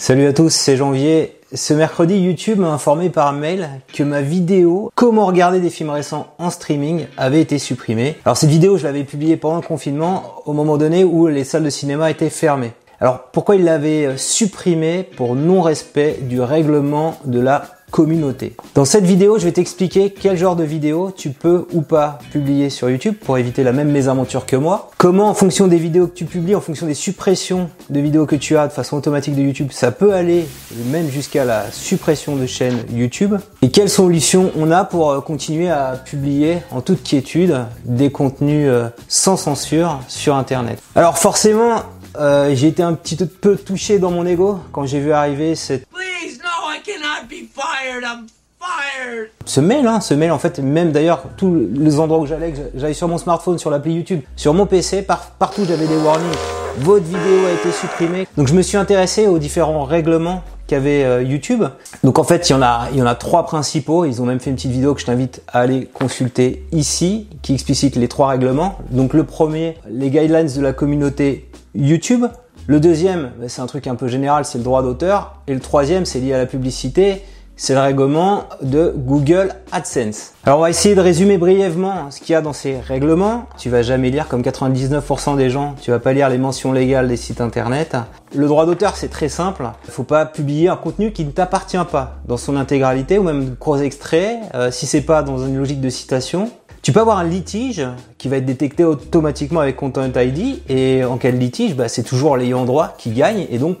Salut à tous, c'est Janvier. Ce mercredi, YouTube m'a informé par mail que ma vidéo Comment regarder des films récents en streaming avait été supprimée. Alors cette vidéo, je l'avais publiée pendant le confinement, au moment donné où les salles de cinéma étaient fermées. Alors pourquoi il l'avait supprimée? Pour non-respect du règlement de la communauté. Dans cette vidéo, je vais t'expliquer quel genre de vidéo tu peux ou pas publier sur YouTube pour éviter la même mésaventure que moi. Comment, en fonction des vidéos que tu publies, en fonction des suppressions de vidéos que tu as de façon automatique de YouTube, ça peut aller même jusqu'à la suppression de chaînes YouTube. Et quelles solutions on a pour euh, continuer à publier en toute quiétude des contenus euh, sans censure sur Internet? Alors forcément, euh, j'ai été un petit peu touché dans mon ego quand j'ai vu arriver cette ce mail, hein, ce mail en fait, même d'ailleurs tous les endroits où j'allais, j'allais sur mon smartphone, sur l'appli YouTube, sur mon PC, partout j'avais des warnings. Votre vidéo a été supprimée. Donc je me suis intéressé aux différents règlements qu'avait euh, YouTube. Donc en fait, il y en a, il y en a trois principaux. Ils ont même fait une petite vidéo que je t'invite à aller consulter ici, qui explicite les trois règlements. Donc le premier, les guidelines de la communauté YouTube. Le deuxième, c'est un truc un peu général, c'est le droit d'auteur. Et le troisième, c'est lié à la publicité c'est le règlement de Google AdSense. Alors on va essayer de résumer brièvement ce qu'il y a dans ces règlements. Tu vas jamais lire comme 99% des gens, tu vas pas lire les mentions légales des sites internet. Le droit d'auteur c'est très simple. Il faut pas publier un contenu qui ne t'appartient pas dans son intégralité ou même gros extraits euh, si c'est pas dans une logique de citation. Tu peux avoir un litige qui va être détecté automatiquement avec Content ID et en quel litige bah, C'est toujours l'ayant droit qui gagne et donc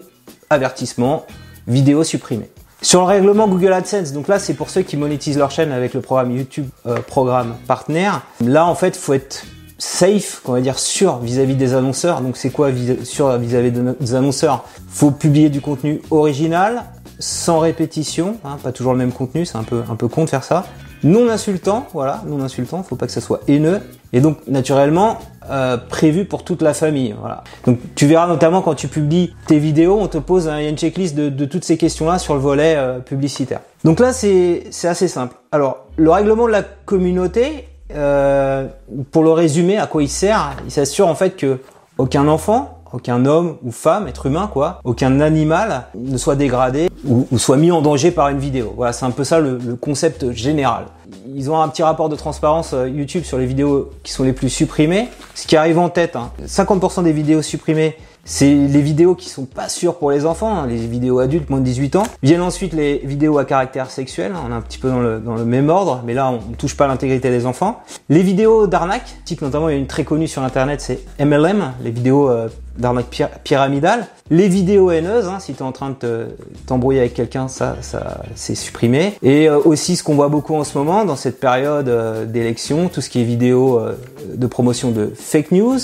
avertissement, vidéo supprimée. Sur le règlement Google AdSense, donc là c'est pour ceux qui monétisent leur chaîne avec le programme YouTube euh, Programme Partenaire. Là en fait faut être safe, on va dire sûr vis-à-vis des annonceurs. Donc c'est quoi sûr vis-à-vis des annonceurs? Faut publier du contenu original, sans répétition, hein, pas toujours le même contenu, c'est un peu un peu con de faire ça non insultant, voilà, non insultant, faut pas que ça soit haineux, et donc naturellement euh, prévu pour toute la famille, voilà. Donc tu verras notamment quand tu publies tes vidéos, on te pose un, une checklist de, toutes ces questions-là sur le volet euh, publicitaire. Donc là c'est c'est assez simple. Alors le règlement de la communauté, euh, pour le résumer, à quoi il sert Il s'assure en fait que aucun enfant aucun homme ou femme, être humain quoi, aucun animal ne soit dégradé ou, soit mis en danger par une vidéo. Voilà, c'est un peu ça le, concept général. Ils ont un petit rapport de transparence euh, YouTube sur les vidéos qui sont les plus supprimées. Ce qui arrive en tête, 50% hein, des vidéos supprimées c'est les vidéos qui sont pas sûres pour les enfants, hein, les vidéos adultes moins de 18 ans. Viennent ensuite les vidéos à caractère sexuel, on est un petit peu dans le, dans le même ordre, mais là on, ne touche pas l'intégrité des enfants. Les vidéos d'arnaque, notamment il y a une très connue sur internet, c'est MLM, les vidéos euh, d'arnaque pyramidale. Les vidéos haineuses, hein, si tu es en train de t'embrouiller avec quelqu'un, ça, ça c'est supprimé. Et euh, aussi ce qu'on voit beaucoup en ce moment dans cette période euh, d'élection, tout ce qui est vidéo euh, de promotion de fake news,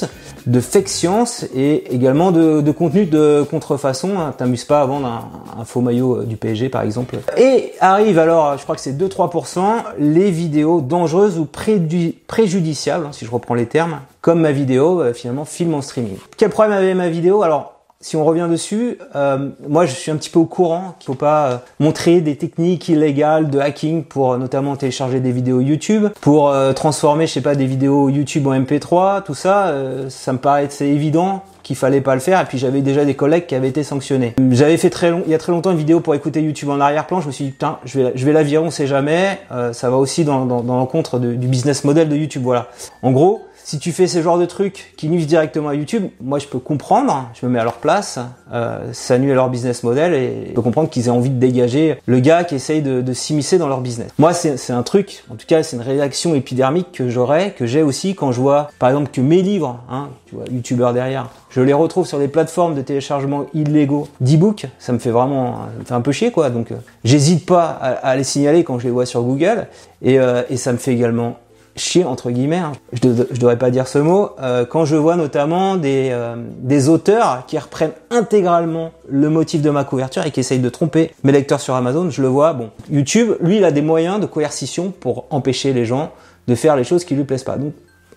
de fake science et également de, de contenu de contrefaçon. Hein. T'amuses pas à vendre un, un, faux maillot du PSG par exemple. Et arrive alors, je crois que c'est 2-3%, les vidéos dangereuses ou préjudiciables, hein, si je reprends les termes, comme ma vidéo, euh, finalement, film en streaming. Quel problème avait ma vidéo? Alors, si on revient dessus, euh, moi je suis un petit peu au courant qu'il faut pas euh, montrer des techniques illégales de hacking pour notamment télécharger des vidéos YouTube, pour transformer, je sais pas, des vidéos YouTube en MP3, tout ça, ça me paraît évident qu'il fallait pas le faire. Et puis j'avais déjà des collègues qui avaient été sanctionnés. J'avais fait très long, il y a très longtemps une vidéo pour écouter YouTube en arrière-plan. Je me suis dit putain, je vais, je vais la virer, on sait jamais. ça va aussi dans, dans, dans l'encontre du business model de YouTube. Voilà. En gros, si tu fais ce genre de trucs qui nuisent directement à YouTube, moi je peux comprendre, je me mets à leur place, euh, ça nuit à leur business model et je peux comprendre qu'ils aient envie de dégager le gars qui essaye de, de s'immiscer dans leur business. Moi c'est un truc, en tout cas c'est une réaction épidermique que j'aurais, que j'ai aussi quand je vois par exemple que mes livres, hein, tu vois, youtubeurs derrière, je les retrouve sur des plateformes de téléchargement illégaux d'e-book, ça me fait vraiment, ça me fait un peu chier quoi, donc euh, j'hésite pas à, les signaler quand je les vois sur Google et, euh, et ça me fait également chier entre guillemets, hein. je, ne devrais pas dire ce mot, euh, quand je vois notamment des, euh, des auteurs qui reprennent intégralement le motif de ma couverture et qui essayent de tromper mes lecteurs sur Amazon, je le vois, bon, YouTube, lui, il a des moyens de coercition pour empêcher les gens de faire les choses qui lui plaisent pas.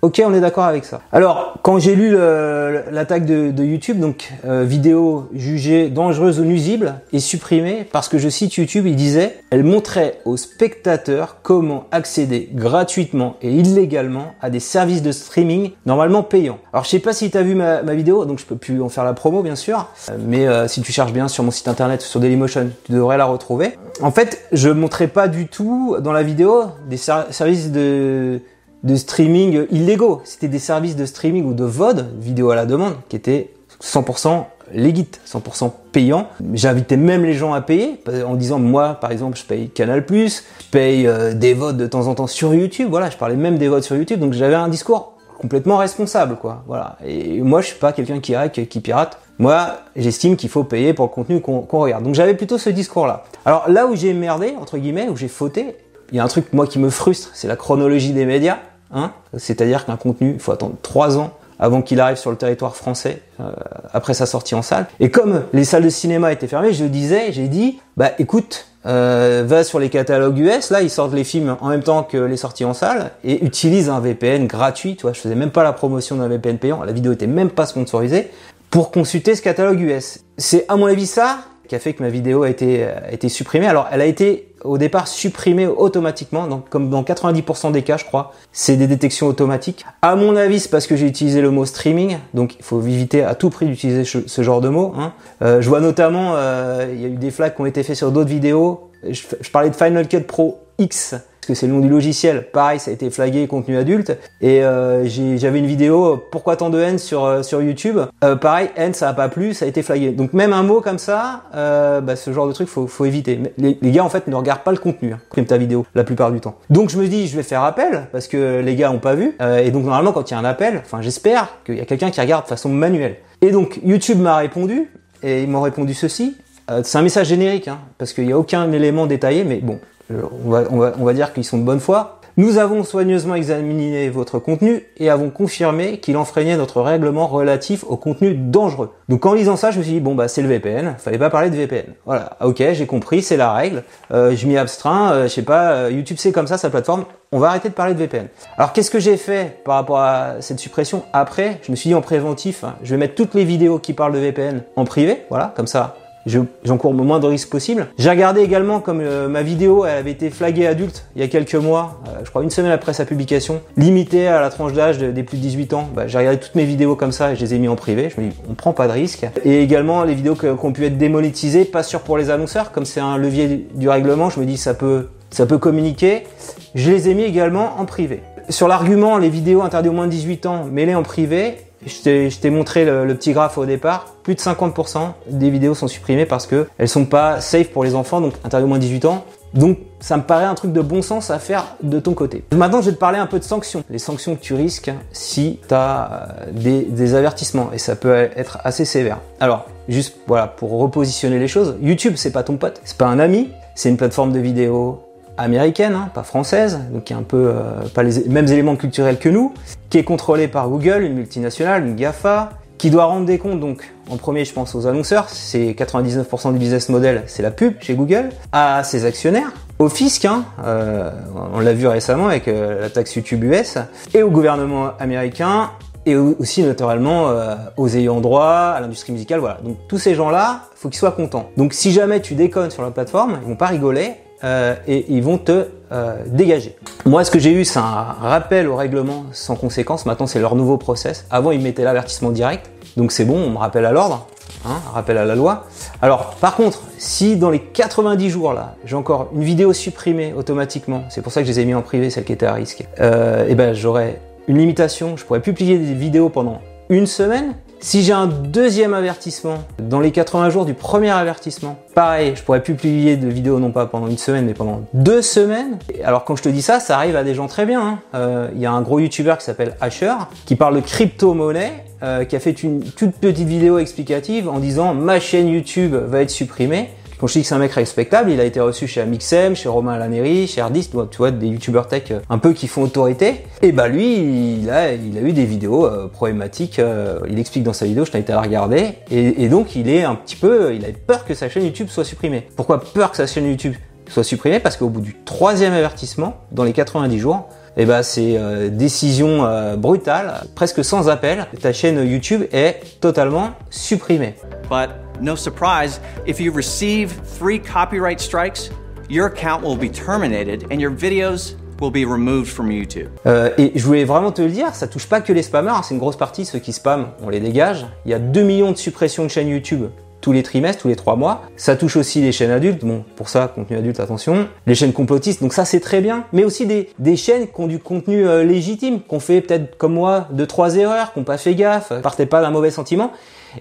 Ok, on est d'accord avec ça. Alors, quand j'ai lu l'attaque de, YouTube, donc euh, vidéo jugée dangereuse ou nuisible et supprimée parce que je cite YouTube, il disait, elle montrait aux spectateurs comment accéder gratuitement et illégalement à des services de streaming normalement payants. Alors, je sais pas si tu as vu ma, vidéo, donc je peux plus en faire la promo bien sûr, mais euh, si tu cherches bien sur mon site internet sur Dailymotion, tu devrais la retrouver. En fait, je montrais pas du tout dans la vidéo des services de de streaming illégaux. C'était des services de streaming ou de VOD, vidéo à la demande, qui étaient 100% legit, 100% payants. J'invitais même les gens à payer en disant moi par exemple je paye Canal+, je paye euh, des VOD de temps en temps sur YouTube. Voilà, je parlais même des VOD sur YouTube, donc j'avais un discours complètement responsable quoi. Voilà. Et moi je suis pas quelqu'un qui hack, qui pirate. Moi, j'estime qu'il faut payer pour le contenu qu'on regarde. Donc j'avais plutôt ce discours-là. Alors là où j'ai merdé, entre guillemets, où j'ai fauté, il y a un truc moi qui me frustre, c'est la chronologie des médias. Hein C'est-à-dire qu'un contenu, il faut attendre trois ans avant qu'il arrive sur le territoire français euh, après sa sortie en salle. Et comme les salles de cinéma étaient fermées, je disais, j'ai dit, bah écoute, euh, va sur les catalogues US, là ils sortent les films en même temps que les sorties en salle et utilise un VPN gratuit. Tu vois, je faisais même pas la promotion d'un VPN payant, la vidéo était même pas sponsorisée pour consulter ce catalogue US. C'est à mon avis ça qui a fait que ma vidéo a été supprimée. Alors elle a été au départ supprimé automatiquement, donc comme dans 90% des cas, je crois, c'est des détections automatiques. À mon avis, c'est parce que j'ai utilisé le mot streaming, donc il faut éviter à tout prix d'utiliser ce, genre de mot. Hein. Euh, je vois notamment, euh, il y a eu des flags qui ont été faits sur d'autres vidéos. je parlais de Final Cut Pro X que c'est le nom du logiciel. Pareil, ça a été flagué contenu adulte. Et euh, j'avais une vidéo pourquoi tant de haine sur euh, sur YouTube. Euh, pareil, haine, ça a pas plu, ça a été flagué. Donc même un mot comme ça, bah, ce genre de truc, faut faut éviter. Les, les, gars en fait ne regardent pas le contenu, hein, ta vidéo la plupart du temps. Donc je me dis, je vais faire appel parce que les gars ont pas vu. et donc normalement quand il y a un appel, enfin j'espère qu'il y a quelqu'un qui regarde de façon manuelle. Et donc YouTube m'a répondu et ils m'ont répondu ceci. c'est un message générique, hein, parce qu'il n'y a aucun élément détaillé, mais bon, euh, on va, on va, dire qu'ils sont de bonne foi. Nous avons soigneusement examiné votre contenu et avons confirmé qu'il enfreignait notre règlement relatif au contenu dangereux. Donc en lisant ça, je me suis dit bon bah c'est le VPN, fallait pas parler de VPN. Voilà, ok, j'ai compris, c'est la règle. Euh, je m'y abstreins, euh, je sais pas, euh, YouTube c'est comme ça sa plateforme. On va arrêter de parler de VPN. Alors qu'est-ce que j'ai fait par rapport à cette suppression après? Je me suis dit en préventif, hein, je vais mettre toutes les vidéos qui parlent de VPN en privé, voilà, comme ça j'encours le moins de risques possible. J'ai regardé également comme euh, ma vidéo elle avait été flaguée adulte il y a quelques mois, euh, je crois une semaine après sa publication, limitée à la tranche d'âge des plus de 18 ans. Bah, j'ai regardé toutes mes vidéos comme ça et je les ai mis en privé. Je me dis on prend pas de risque. Et également les vidéos qui ont pu être démonétisées, pas sûr pour les annonceurs, comme c'est un levier du règlement, je me dis ça peut ça peut communiquer. Je les ai mis également en privé. Sur l'argument les vidéos interdites au moins de 18 ans, mets-les en privé je t'ai montré le, petit graphe au départ. Plus de 50% des vidéos sont supprimées parce que elles sont pas safe pour les enfants, donc interdit au moins 18 ans. Donc ça me paraît un truc de bon sens à faire de ton côté. Maintenant, je vais te parler un peu de sanctions. Les sanctions que tu risques si tu as euh, des, des, avertissements et ça peut être assez sévère. Alors, juste voilà, pour repositionner les choses, YouTube c'est pas ton pote, c'est pas un ami, c'est une plateforme de vidéos américaine, hein, pas française, donc qui a un peu euh, pas les mêmes éléments culturels que nous, qui est contrôlée par Google, une multinationale, une GAFA, qui doit rendre des comptes donc en premier je pense aux annonceurs, c'est 99% du business model, c'est la pub chez Google, à ses actionnaires, au fisc, hein, euh, on l'a vu récemment avec euh, la taxe YouTube US, et au gouvernement américain, et aussi naturellement aux ayants droit, à l'industrie musicale, voilà. Donc tous ces gens-là, faut qu'ils soient contents. Donc si jamais tu déconnes sur la plateforme, ils vont pas rigoler, euh, et ils vont te euh, dégager. Moi, ce que j'ai eu, c'est un rappel au règlement sans conséquence. Maintenant, c'est leur nouveau process. Avant, ils mettaient l'avertissement direct. Donc c'est bon, on me rappelle à l'ordre, hein, rappel à la loi. Alors, par contre, si dans les 90 jours là, j'ai encore une vidéo supprimée automatiquement, c'est pour ça que je les ai mis en privé, celle qui était à risque, euh, et ben j'aurais une limitation. Je pourrais publier des vidéos pendant une semaine si j'ai un deuxième avertissement, dans les 80 jours du premier avertissement, pareil, je pourrais plus publier de vidéos non pas pendant une semaine, mais pendant deux semaines. Alors quand je te dis ça, ça arrive à des gens très bien. Hein. Euh, il y a un gros YouTuber qui s'appelle Asher, qui parle de crypto-monnaie, euh, qui a fait une toute petite vidéo explicative en disant ma chaîne YouTube va être supprimée. Quand je dis que c'est un mec respectable, il a été reçu chez Amixem, chez Romain Laneri, chez Ardis, tu vois, des youtubeurs tech euh, un peu qui font autorité. Et bah lui, il a, il a eu des vidéos euh, problématiques. Euh, il explique dans sa vidéo, je t'invite à la regarder. Et, donc il est un petit peu, il a peur que sa chaîne YouTube soit supprimée. Pourquoi peur que sa chaîne YouTube soit supprimée? Parce qu'au bout du troisième avertissement, dans les 90 jours, et eh ben c'est euh, décision brutale, presque sans appel. Ta chaîne YouTube est totalement supprimée. No surprise, if you receive three copyright strikes, your account will be terminated and your videos will be removed from YouTube. Euh, et je voulais vraiment te le dire, ça touche pas que les spammers, hein, c'est une grosse partie ceux qui spamment, on les dégage. Il y a 2 millions de suppressions de chaînes YouTube tous les trimestres, tous les trois mois. Ça touche aussi les chaînes adultes, bon, pour ça, contenu adulte, attention. Les chaînes complotistes, donc ça c'est très bien. Mais aussi des, des chaînes qui ont du contenu euh, légitime, qu'on fait peut-être comme moi deux, trois erreurs, qu'on pas fait gaffe, partez pas d'un mauvais sentiment.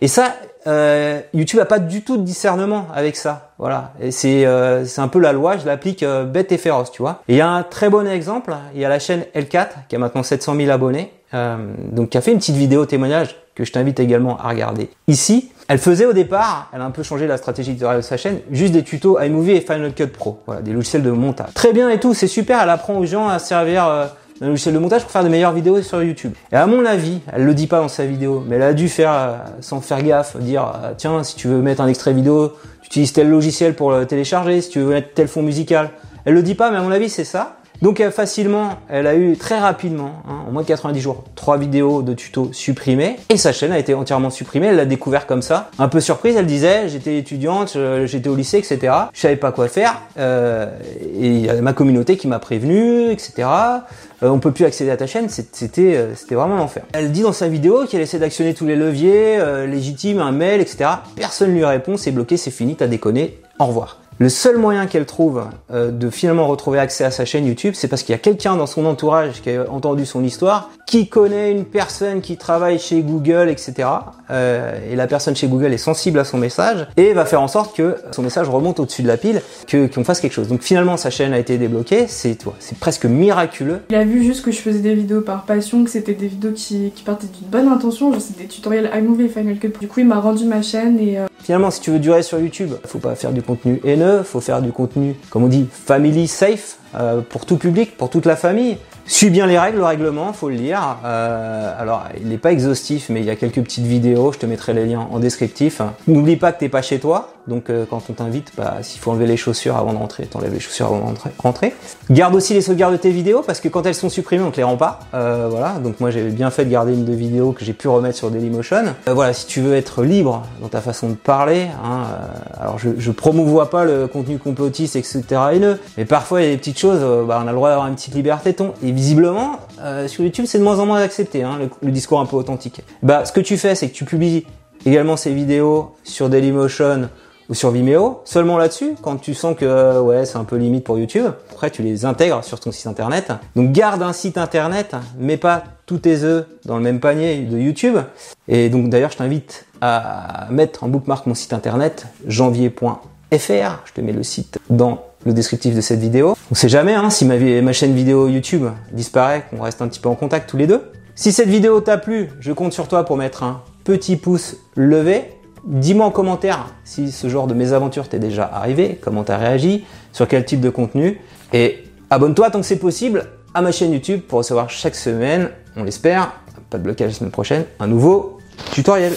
Et ça, euh, YouTube a pas du tout de discernement avec ça. Voilà. Et c'est euh, c'est un peu la loi, je l'applique euh, bête et féroce, tu vois. Et il y a un très bon exemple, il y a la chaîne L4 qui a maintenant 700 000 abonnés, euh, donc qui a fait une petite vidéo témoignage que je t'invite également à regarder ici. Elle faisait au départ, elle a un peu changé la stratégie de sa chaîne, juste des tutos iMovie et Final Cut Pro, voilà, des logiciels de montage. Très bien et tout, c'est super, elle apprend aux gens à servir euh, un logiciel de montage pour faire de meilleures vidéos sur YouTube. Et à mon avis, elle le dit pas dans sa vidéo, mais elle a dû faire, euh, sans faire gaffe, dire euh, tiens, si tu veux mettre un extrait vidéo, tu utilises tel logiciel pour le télécharger, si tu veux mettre tel fond musical. Elle le dit pas, mais à mon avis, c'est ça. Donc facilement, elle a eu très rapidement, hein, en moins de 90 jours, trois vidéos de tutos supprimées et sa chaîne a été entièrement supprimée. Elle l'a découvert comme ça, un peu surprise. Elle disait j'étais étudiante, j'étais au lycée, etc. Je savais pas quoi faire euh, et il y a ma communauté qui m'a prévenu, etc. Euh, on peut plus accéder à ta chaîne, c'était euh, c'était vraiment l'enfer. Elle dit dans sa vidéo qu'elle essaie d'actionner tous les leviers euh, légitimes, un mail, etc. Personne lui répond, c'est bloqué, c'est fini, t'as déconné, au revoir. Le seul moyen qu'elle trouve euh, de finalement retrouver accès à sa chaîne YouTube, c'est parce qu'il y a quelqu'un dans son entourage qui a entendu son histoire, qui connaît une personne qui travaille chez Google, etc. Euh, et la personne chez Google est sensible à son message et va faire en sorte que son message remonte au-dessus de la pile, que qu'on fasse quelque chose. Donc finalement, sa chaîne a été débloquée. C'est toi, c'est presque miraculeux. Il a vu juste que je faisais des vidéos par passion, que c'était des vidéos qui, qui partaient d'une bonne intention. Je sais des tutoriels iMovie et Final Cut. Du coup, il m'a rendu ma chaîne et euh, Finalement, si tu veux durer sur YouTube, faut pas faire du contenu haineux, faut faire du contenu, comme on dit, family safe, euh, pour tout public, pour toute la famille. Suis bien les règles, le règlement, faut le lire. Euh, alors, il n'est pas exhaustif, mais il y a quelques petites vidéos, je te mettrai les liens en descriptif. N'oublie pas que t'es pas chez toi, donc euh, quand on t'invite, bah, s'il faut enlever les chaussures avant de rentrer, t'enlèves les chaussures avant de. Garde aussi les sauvegardes de tes vidéos, parce que quand elles sont supprimées, on te les rend pas. Euh, voilà, donc moi j'avais bien fait de garder une de vidéos que j'ai pu remettre sur Dailymotion. Euh, voilà, si tu veux être libre dans ta façon de parler, hein, euh, alors je, je promouvois pas le contenu complotiste, etc. mais parfois il y a des petites choses, bah, on a le droit d'avoir une petite liberté ton. Et visiblement, sur YouTube, c'est de moins en moins accepté, hein, le, le, discours un peu authentique. Bah, ce que tu fais, c'est que tu publies également ces vidéos sur Dailymotion ou sur Vimeo, seulement là-dessus, quand tu sens que euh, ouais, c'est un peu limite pour YouTube. Après, tu les intègres sur ton site internet. Donc garde un site internet, mets pas tous tes œufs dans le même panier de YouTube. Et donc d'ailleurs, je t'invite à mettre en bookmark mon site internet janvier.fr. Je te mets le site dans le descriptif de cette vidéo. On sait jamais hein, si ma, ma chaîne vidéo YouTube disparaît, qu'on reste un petit peu en contact tous les deux. Si cette vidéo t'a plu, je compte sur toi pour mettre un petit pouce levé. Dis-moi en commentaire si ce genre de mésaventure t'est déjà arrivé, comment t'as réagi, sur quel type de contenu. Et abonne-toi tant que c'est possible à ma chaîne YouTube pour recevoir chaque semaine, on l'espère, pas de blocage la semaine prochaine, un nouveau tutoriel.